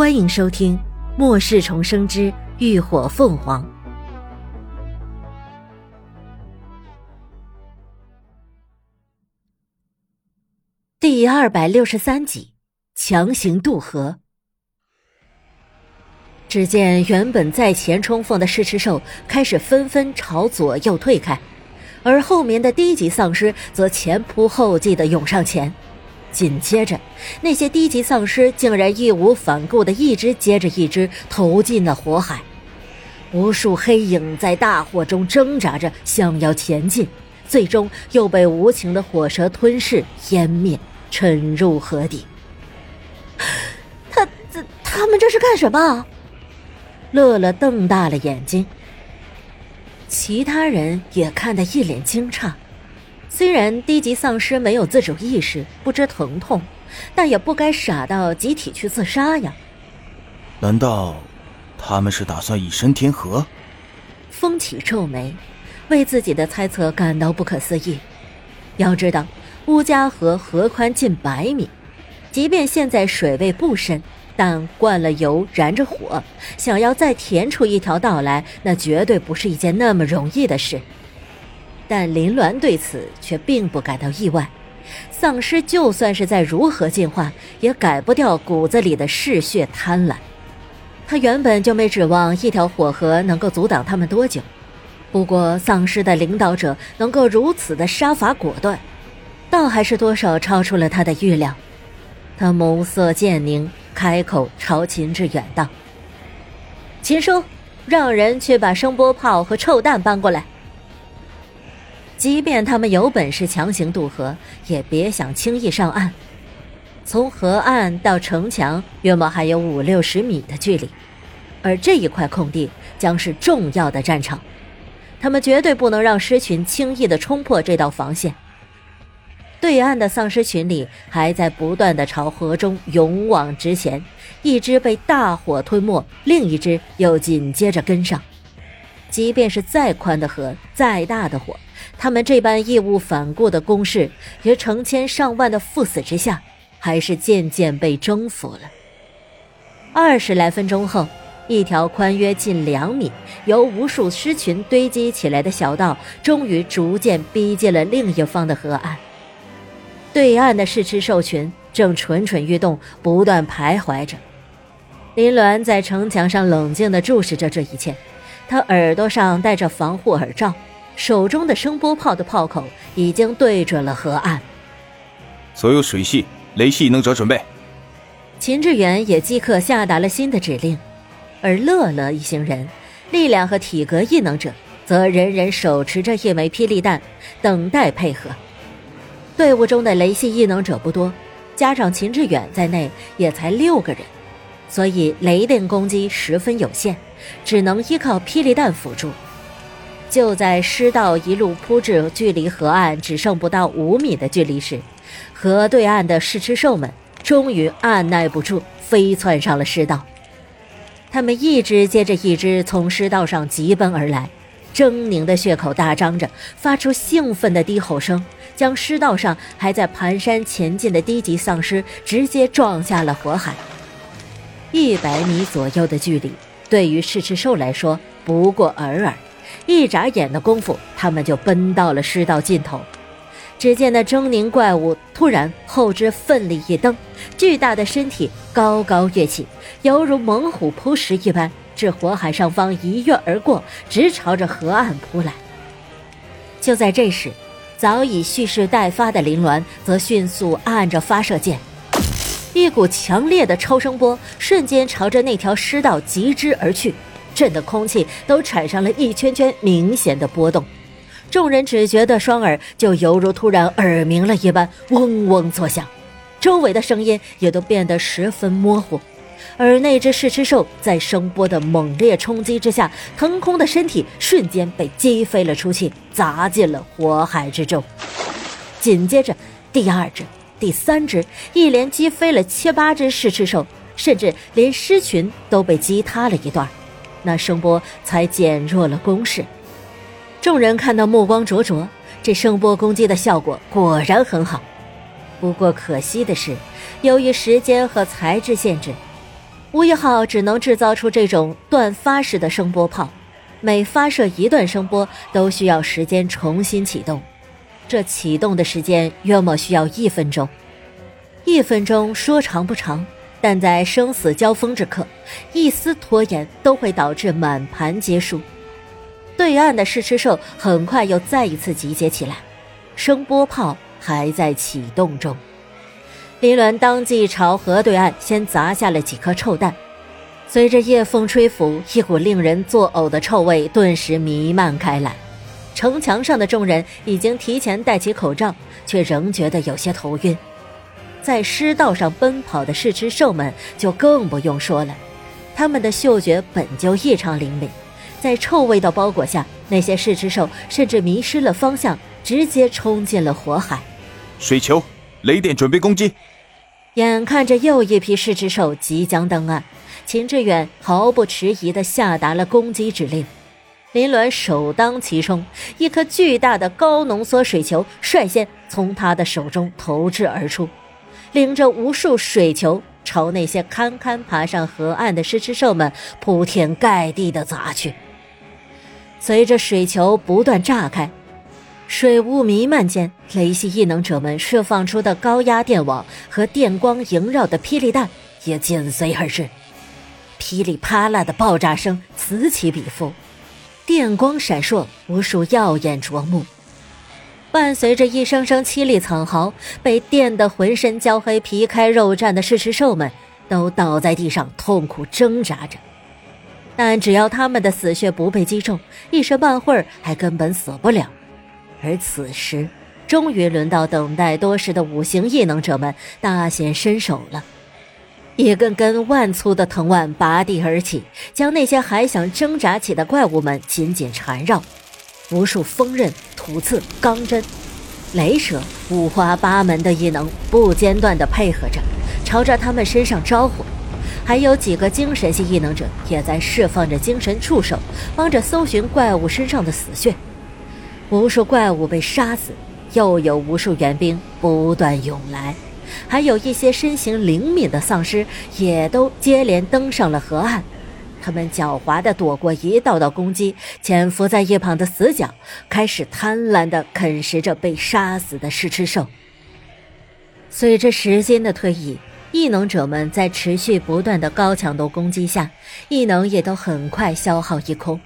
欢迎收听《末世重生之浴火凤凰》第二百六十三集：强行渡河。只见原本在前冲锋的狮翅兽开始纷纷朝左右退开，而后面的低级丧尸则前仆后继的涌上前。紧接着，那些低级丧尸竟然义无反顾的一只接着一只投进了火海，无数黑影在大火中挣扎着想要前进，最终又被无情的火舌吞噬湮灭，沉入河底。他、他、他们这是干什么？乐乐瞪大了眼睛，其他人也看得一脸惊诧。虽然低级丧尸没有自主意识，不知疼痛，但也不该傻到集体去自杀呀。难道他们是打算以身填河？风起皱眉，为自己的猜测感到不可思议。要知道，乌家河河宽近百米，即便现在水位不深，但灌了油、燃着火，想要再填出一条道来，那绝对不是一件那么容易的事。但林鸾对此却并不感到意外，丧尸就算是在如何进化，也改不掉骨子里的嗜血贪婪。他原本就没指望一条火河能够阻挡他们多久，不过丧尸的领导者能够如此的杀伐果断，倒还是多少超出了他的预料。他眸色渐凝，开口朝秦志远道：“秦叔，让人去把声波炮和臭弹搬过来。”即便他们有本事强行渡河，也别想轻易上岸。从河岸到城墙，约莫还有五六十米的距离，而这一块空地将是重要的战场，他们绝对不能让狮群轻易的冲破这道防线。对岸的丧尸群里还在不断的朝河中勇往直前，一只被大火吞没，另一只又紧接着跟上。即便是再宽的河，再大的火。他们这般义无反顾的攻势，于成千上万的赴死之下，还是渐渐被征服了。二十来分钟后，一条宽约近两米、由无数狮群堆积起来的小道，终于逐渐逼近了另一方的河岸。对岸的试吃兽群正蠢蠢欲动，不断徘徊着。林鸾在城墙上冷静地注视着这一切，他耳朵上戴着防护耳罩。手中的声波炮的炮口已经对准了河岸。所有水系、雷系异能者准备。秦志远也即刻下达了新的指令，而乐乐一行人、力量和体格异能者则人人手持着一枚霹雳弹，等待配合。队伍中的雷系异能者不多，加上秦志远在内，也才六个人，所以雷电攻击十分有限，只能依靠霹雳弹辅助。就在尸道一路铺至距离河岸只剩不到五米的距离时，河对岸的试吃兽们终于按耐不住，飞窜上了尸道。他们一只接着一只从尸道上疾奔而来，狰狞的血口大张着，发出兴奋的低吼声，将尸道上还在蹒跚前进的低级丧尸直接撞下了火海。一百米左右的距离，对于试吃兽来说不过尔尔。一眨眼的功夫，他们就奔到了尸道尽头。只见那狰狞怪物突然后肢奋力一蹬，巨大的身体高高跃起，犹如猛虎扑食一般，至火海上方一跃而过，直朝着河岸扑来。就在这时，早已蓄势待发的林鸾则迅速按着发射键，一股强烈的超声波瞬间朝着那条尸道疾之而去。震得空气都产生了一圈圈明显的波动，众人只觉得双耳就犹如突然耳鸣了一般，嗡嗡作响，周围的声音也都变得十分模糊。而那只试吃兽在声波的猛烈冲击之下，腾空的身体瞬间被击飞了出去，砸进了火海之中。紧接着，第二只、第三只一连击飞了七八只试吃兽，甚至连狮群都被击塌了一段。那声波才减弱了攻势，众人看到目光灼灼，这声波攻击的效果果然很好。不过可惜的是，由于时间和材质限制，吴一号只能制造出这种断发式的声波炮，每发射一段声波都需要时间重新启动，这启动的时间约莫需要一分钟。一分钟说长不长，但在生死交锋之刻，一丝拖延都会导致满盘皆输。对岸的试吃兽很快又再一次集结起来，声波炮还在启动中。林鸾当即朝河对岸先砸下了几颗臭弹，随着夜风吹拂，一股令人作呕的臭味顿时弥漫开来。城墙上的众人已经提前戴起口罩，却仍觉得有些头晕。在尸道上奔跑的试吃兽们就更不用说了，它们的嗅觉本就异常灵敏，在臭味道包裹下，那些试吃兽甚至迷失了方向，直接冲进了火海。水球，雷电准备攻击。眼看着又一批试吃兽即将登岸，秦志远毫不迟疑地下达了攻击指令。林鸾首当其冲，一颗巨大的高浓缩水球率先从他的手中投掷而出。领着无数水球朝那些堪堪爬上河岸的狮吃兽们铺天盖地的砸去。随着水球不断炸开，水雾弥漫间，雷系异能者们释放出的高压电网和电光萦绕的霹雳弹也紧随而至，噼里啪啦的爆炸声此起彼伏，电光闪烁，无数耀眼夺目。伴随着一声声凄厉惨嚎，被电得浑身焦黑、皮开肉绽的噬食兽们都倒在地上痛苦挣扎着。但只要他们的死穴不被击中，一时半会儿还根本死不了。而此时，终于轮到等待多时的五行异能者们大显身手了。一根根万粗的藤蔓拔地而起，将那些还想挣扎起的怪物们紧紧缠绕。无数锋刃、土刺、钢针、雷蛇，五花八门的异能不间断地配合着，朝着他们身上招呼。还有几个精神系异能者也在释放着精神触手，帮着搜寻怪物身上的死穴。无数怪物被杀死，又有无数援兵不断涌来，还有一些身形灵敏的丧尸也都接连登上了河岸。他们狡猾地躲过一道道攻击，潜伏在一旁的死角，开始贪婪地啃食着被杀死的试吃兽。随着时间的推移，异能者们在持续不断的高强度攻击下，异能也都很快消耗一空。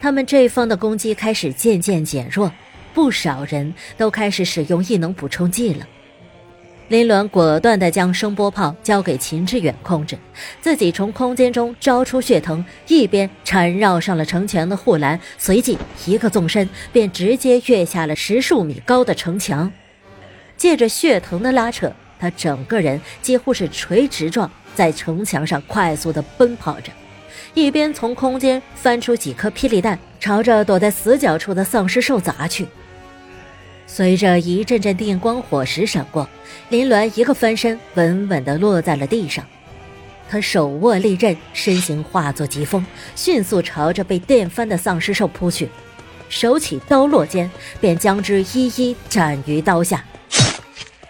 他们这方的攻击开始渐渐减弱，不少人都开始使用异能补充剂了。林鸾果断地将声波炮交给秦志远控制，自己从空间中招出血藤，一边缠绕上了城墙的护栏，随即一个纵身便直接跃下了十数米高的城墙。借着血藤的拉扯，他整个人几乎是垂直状在城墙上快速地奔跑着，一边从空间翻出几颗霹雳弹，朝着躲在死角处的丧尸兽砸去。随着一阵阵电光火石闪过，林鸾一个翻身，稳稳地落在了地上。他手握利刃，身形化作疾风，迅速朝着被电翻的丧尸兽扑去。手起刀落间，便将之一一斩于刀下。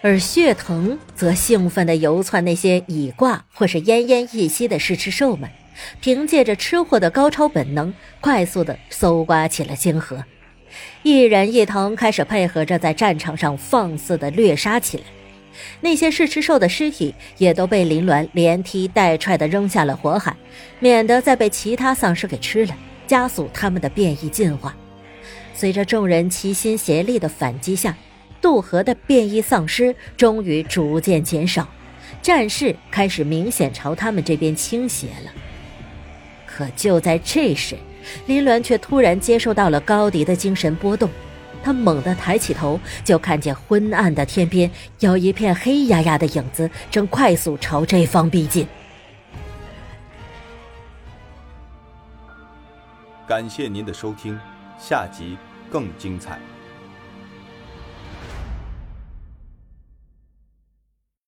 而血藤则兴奋地游窜那些已挂或是奄奄一息的试吃兽们，凭借着吃货的高超本能，快速地搜刮起了金河。一人一藤开始配合着在战场上放肆的掠杀起来，那些试吃兽的尸体也都被林鸾连踢带踹的扔下了火海，免得再被其他丧尸给吃了，加速他们的变异进化。随着众人齐心协力的反击下，渡河的变异丧尸终于逐渐减少，战事开始明显朝他们这边倾斜了。可就在这时，林鸾却突然接受到了高迪的精神波动，他猛地抬起头，就看见昏暗的天边有一片黑压压的影子正快速朝这方逼近。感谢您的收听，下集更精彩。